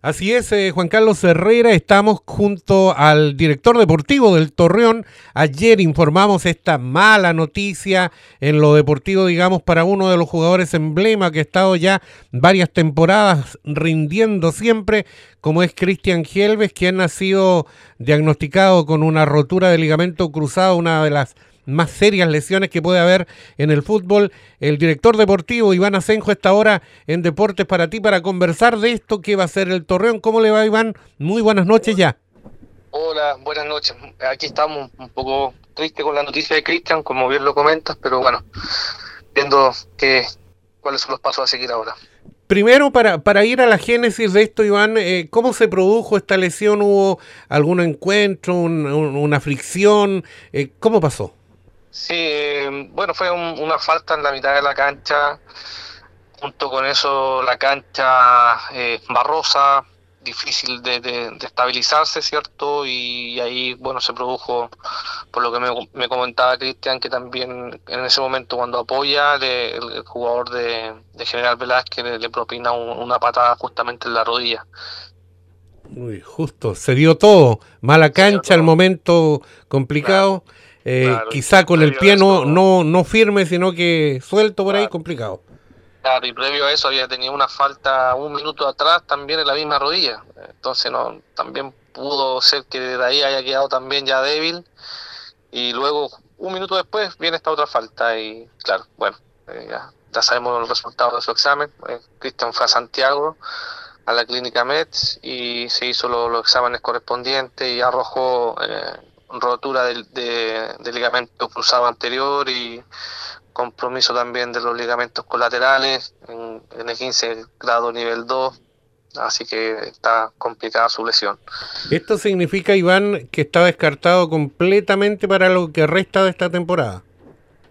Así es, eh, Juan Carlos Herrera, estamos junto al director deportivo del Torreón. Ayer informamos esta mala noticia en lo deportivo, digamos, para uno de los jugadores emblema que ha estado ya varias temporadas rindiendo siempre, como es Cristian Gielves, quien ha sido diagnosticado con una rotura de ligamento cruzado, una de las más serias lesiones que puede haber en el fútbol. El director deportivo Iván Asenjo está ahora en Deportes para ti para conversar de esto que va a ser el Torreón. ¿Cómo le va Iván? Muy buenas noches ya. Hola, buenas noches. Aquí estamos un poco tristes con la noticia de Cristian, como bien lo comentas, pero bueno, viendo que, cuáles son los pasos a seguir ahora. Primero, para, para ir a la génesis de esto, Iván, eh, ¿cómo se produjo esta lesión? ¿Hubo algún encuentro, una fricción? Eh, ¿Cómo pasó? Sí, bueno, fue una falta en la mitad de la cancha, junto con eso la cancha eh, barrosa, difícil de, estabilizarse, ¿cierto? Y ahí, bueno, se produjo, por lo que me, comentaba Cristian, que también en ese momento cuando apoya, el, jugador de, General Velázquez le, propina una patada justamente en la rodilla. Muy justo, se dio todo, mala cancha, el momento complicado. Eh, quizá con el pie no, no, firme, sino que suelto por ahí, complicado. Claro, y previo a eso había tenido una falta un minuto atrás también en la misma rodilla. Entonces no también pudo ser que de ahí haya quedado también ya débil. Y luego, un minuto después, viene esta otra falta. Y claro, bueno, eh, ya, ya, sabemos los resultados de su examen. Eh, Cristian fue a Santiago, a la clínica METS, y se hizo los exámenes correspondientes y arrojó rotura del, de, ligamento cruzado anterior y compromiso también de los ligamentos colaterales en, el 15 grado nivel 2, así que está complicada su lesión. ¿Esto significa, Iván, que está descartado completamente para lo que resta de esta temporada?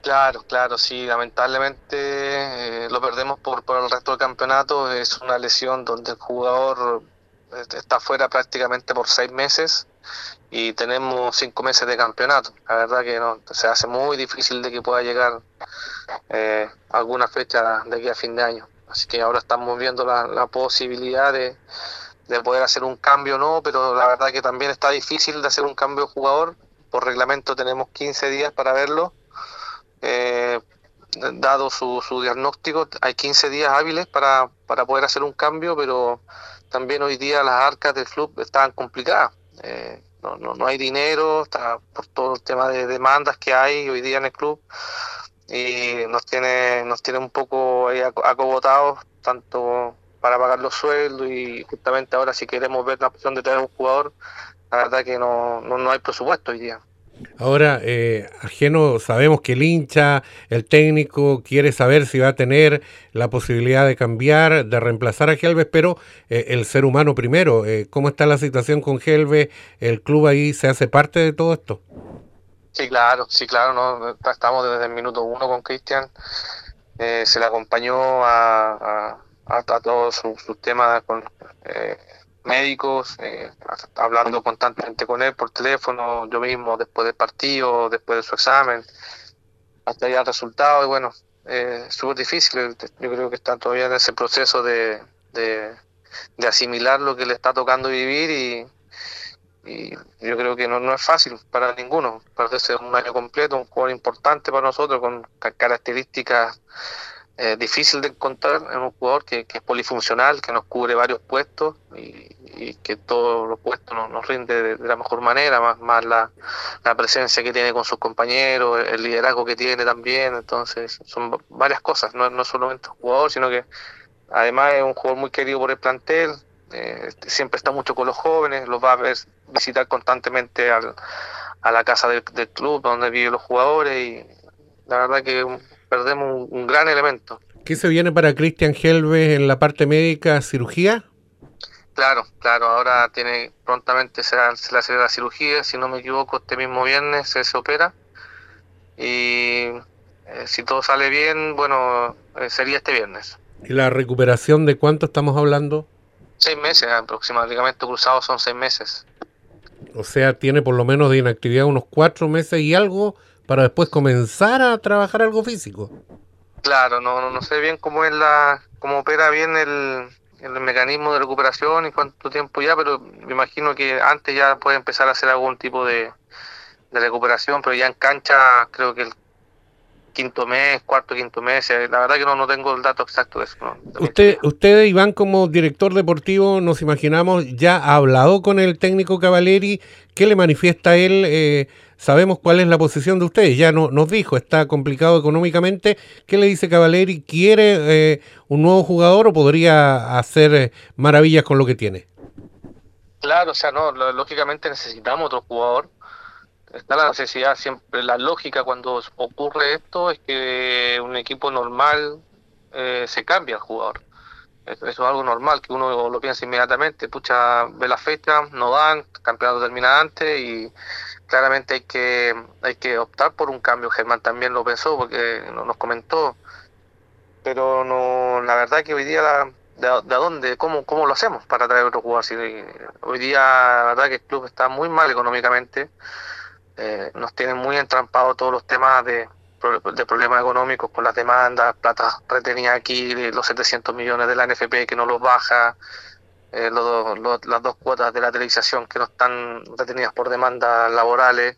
Claro, claro, sí, lamentablemente eh, lo perdemos por, por el resto del campeonato, es una lesión donde el jugador eh, está fuera prácticamente por seis meses y tenemos cinco meses de campeonato. La verdad que no, se hace muy difícil de que pueda llegar eh, alguna fecha de aquí a fin de año. Así que ahora estamos viendo la, posibilidad de, poder hacer un cambio no, pero la verdad que también está difícil de hacer un cambio de jugador. Por reglamento tenemos 15 días para verlo. Dado su, su diagnóstico, hay 15 días hábiles para, para poder hacer un cambio, pero también hoy día las arcas del club están complicadas. Eh, no, no, no, hay dinero, está por todo el tema de demandas que hay hoy día en el club y nos tiene, nos tiene un poco acogotados, tanto para pagar los sueldos y justamente ahora si queremos ver la opción de tener un jugador, la verdad que no, no, no hay presupuesto hoy día. Ahora, eh, ajeno, sabemos que el hincha, el técnico, quiere saber si va a tener la posibilidad de cambiar, de reemplazar a Gelves, pero eh, el ser humano primero. Eh, ¿Cómo está la situación con Gelves? ¿El club ahí se hace parte de todo esto? Sí, claro, sí, claro. ¿no? Estamos desde el minuto uno con Cristian. Eh, se le acompañó a, a, todos sus, temas con médicos, eh, hablando constantemente con él por teléfono, yo mismo después del partido, después de su examen, hasta ya el resultado, y bueno, eh, súper difícil, yo creo que está todavía en ese proceso de, de, asimilar lo que le está tocando vivir y, y yo creo que no, no es fácil para ninguno, parece un año completo, un jugador importante para nosotros con características eh, difícil de encontrar en un jugador que, es polifuncional, que nos cubre varios puestos y, que todos los puestos nos, rinde de, la mejor manera, más, la, presencia que tiene con sus compañeros, el liderazgo que tiene también, entonces son varias cosas, no, no solamente un jugador, sino que además es un jugador muy querido por el plantel, eh, siempre está mucho con los jóvenes, los va a ver, visitar constantemente al, a la casa del, del club donde viven los jugadores y la verdad que perdemos un, gran elemento. ¿Qué se viene para Cristian Helves en la parte médica, cirugía? Claro, claro, ahora tiene prontamente se, se le hace la cirugía, si no me equivoco, este mismo viernes se, opera. Y eh, si todo sale bien, bueno, eh, sería este viernes. ¿Y la recuperación de cuánto estamos hablando? Seis meses aproximadamente, cruzado son seis meses. O sea, tiene por lo menos de inactividad unos cuatro meses y algo para después comenzar a trabajar algo físico. Claro, no, no, sé bien cómo es la, cómo opera bien el, el mecanismo de recuperación y cuánto tiempo ya, pero me imagino que antes ya puede empezar a hacer algún tipo de, de recuperación, pero ya en cancha creo que el quinto mes, cuarto, quinto mes. Eh, la verdad que no, no tengo el dato exacto de eso. Usted, usted, Iván, como director deportivo, nos imaginamos, ya ha hablado con el técnico Cavaleri. ¿Qué le manifiesta él? Eh, sabemos cuál es la posición de ustedes. Ya no, nos dijo, está complicado económicamente. ¿Qué le dice Cavaleri? ¿Quiere eh, un nuevo jugador o podría hacer maravillas con lo que tiene? Claro, o sea, no, lógicamente necesitamos otro jugador está la necesidad siempre, la lógica cuando ocurre esto es que un equipo normal eh, se cambia el jugador. Eso, es algo normal, que uno lo piensa inmediatamente, pucha, ve la fecha, no dan, campeonato termina antes y claramente hay que hay que optar por un cambio. Germán también lo pensó porque nos comentó, pero no la verdad que hoy día de, de, dónde, cómo, cómo lo hacemos para traer otro jugador. hoy día la verdad que el club está muy mal económicamente eh, nos tienen muy entrampados todos los temas de, de problemas económicos con las demandas, plata retenida aquí, los 700 millones de la NFP que no los baja, eh, las dos cuotas de la televisación que no están retenidas por demandas laborales.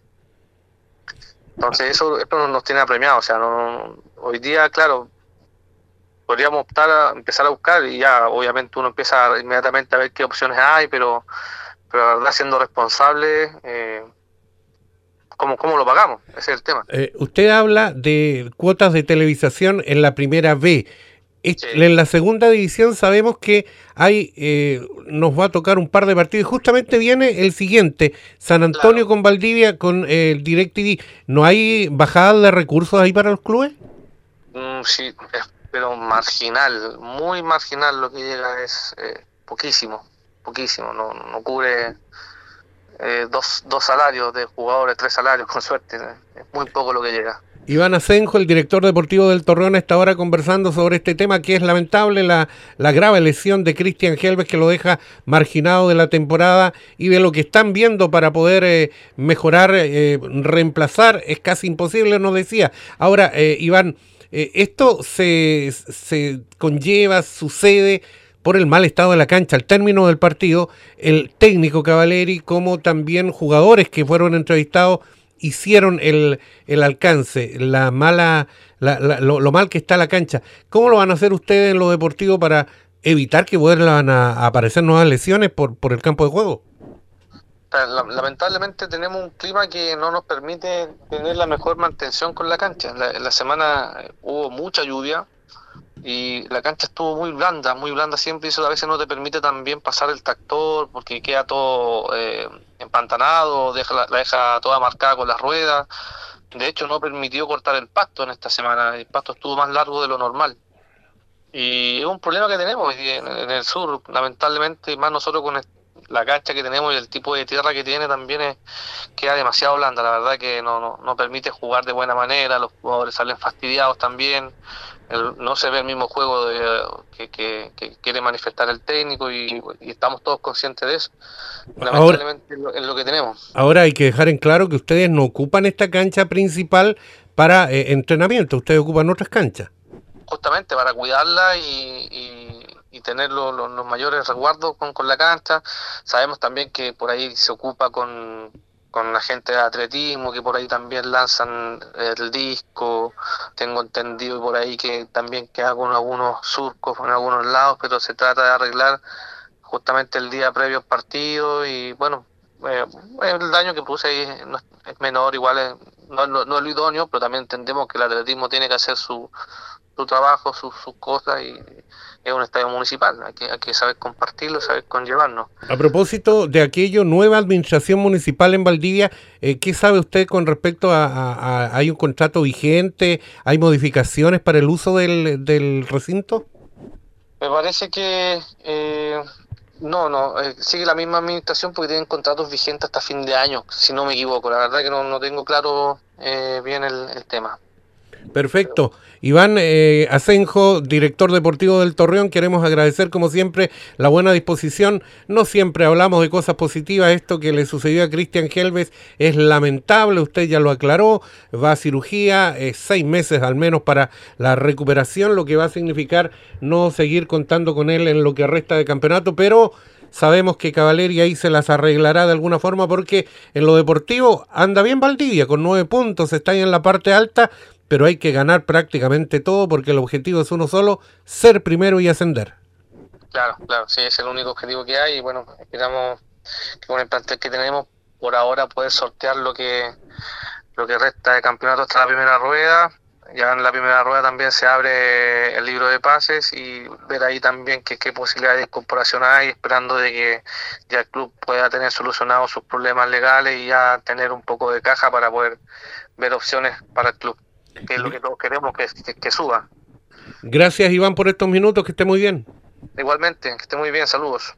Entonces eso, eso nos tiene apremiados. O sea, no, hoy día, claro, podríamos optar a empezar a buscar y ya obviamente uno empieza inmediatamente a ver qué opciones hay, pero, pero la verdad siendo responsable... Eh, ¿Cómo, ¿Cómo lo pagamos? Ese es el tema. Eh, usted habla de cuotas de televisación en la primera B. En la segunda división sabemos que hay eh, nos va a tocar un par de partidos. Justamente viene el siguiente, San Antonio con Valdivia con eh, el DirecTV. ¿No hay bajada de recursos ahí para los clubes? Mm, sí, pero marginal, muy marginal lo que llega es poquísimo, poquísimo, no, no cubre eh, dos, dos salarios de jugadores, tres salarios, con suerte. Es muy poco lo que llega. Iván Asenjo, el director deportivo del Torreón, está ahora conversando sobre este tema que es lamentable, la, la grave lesión de Cristian Helves que lo deja marginado de la temporada y de lo que están viendo para poder eh, mejorar, eh, reemplazar, es casi imposible, nos decía. Ahora, Iván, esto se, se conlleva, sucede por el mal estado de la cancha. Al término del partido, el técnico Cavaleri, como también jugadores que fueron entrevistados, hicieron el, el alcance, la mala, lo, mal que está la cancha. ¿Cómo lo van a hacer ustedes en lo deportivo para evitar que vuelvan a, aparecer nuevas lesiones por, por el campo de juego? Lamentablemente tenemos un clima que no nos permite tener la mejor mantención con la cancha. la semana hubo mucha lluvia, y la cancha estuvo muy blanda, muy blanda siempre y eso a veces no te permite también pasar el tractor porque queda todo eh, empantanado, deja la, deja toda marcada con las ruedas. De hecho no permitió cortar el pasto en esta semana, el pasto estuvo más largo de lo normal. Y es un problema que tenemos en, el sur, lamentablemente, más nosotros con la cancha que tenemos y el tipo de tierra que tiene también es, queda demasiado blanda, la verdad que no, no, no permite jugar de buena manera, los jugadores salen fastidiados también no se ve el mismo juego que, quiere manifestar el técnico y, estamos todos conscientes de eso. Lamentablemente es, lo, que tenemos. Ahora hay que dejar en claro que ustedes no ocupan esta cancha principal para eh, entrenamiento, ustedes ocupan otras canchas. Justamente para cuidarla y, tener los mayores resguardos con, con la cancha. Sabemos también que por ahí se ocupa con con la gente de atletismo que por ahí también lanzan el disco tengo entendido por ahí que también queda con algunos surcos en algunos lados pero se trata de arreglar justamente el día previo al partido y bueno eh, el daño que puse ahí es, menor igual no, no, es lo idóneo pero también entendemos que el atletismo tiene que hacer su, su trabajo sus cosas y es un estadio municipal, hay que, hay que saber compartirlo, saber conllevarnos. A propósito de aquello, nueva administración municipal en Valdivia, eh, ¿qué sabe usted con respecto a, hay un contrato vigente, hay modificaciones para el uso del, del recinto? Me parece que eh, no, no, eh, sigue la misma administración porque tienen contratos vigentes hasta fin de año, si no me equivoco, la verdad que no, no tengo claro bien el tema. Perfecto. Iván eh, Asenjo, director deportivo del Torreón, queremos agradecer como siempre la buena disposición. No siempre hablamos de cosas positivas. Esto que le sucedió a Cristian Helves es lamentable, usted ya lo aclaró. Va a cirugía, eh, seis meses al menos para la recuperación, lo que va a significar no seguir contando con él en lo que resta de campeonato, pero sabemos que Cavaleria ahí se las arreglará de alguna forma porque en lo deportivo anda bien Valdivia con nueve puntos, está ahí en la parte alta, pero hay que ganar prácticamente todo porque el objetivo es uno solo, ser primero y ascender. Claro, claro, sí, es el único objetivo que hay y bueno, esperamos que con el plantel que tenemos por ahora poder sortear lo que lo que resta de campeonato hasta la primera rueda. Ya en la primera rueda también se abre el libro de pases y ver ahí también qué, qué posibilidades de incorporación hay, esperando de que ya el club pueda tener solucionados sus problemas legales y ya tener un poco de caja para poder ver opciones para el club que es lo que todos queremos que, que, suba. Gracias Iván por estos minutos, que esté muy bien. Igualmente, que esté muy bien, saludos.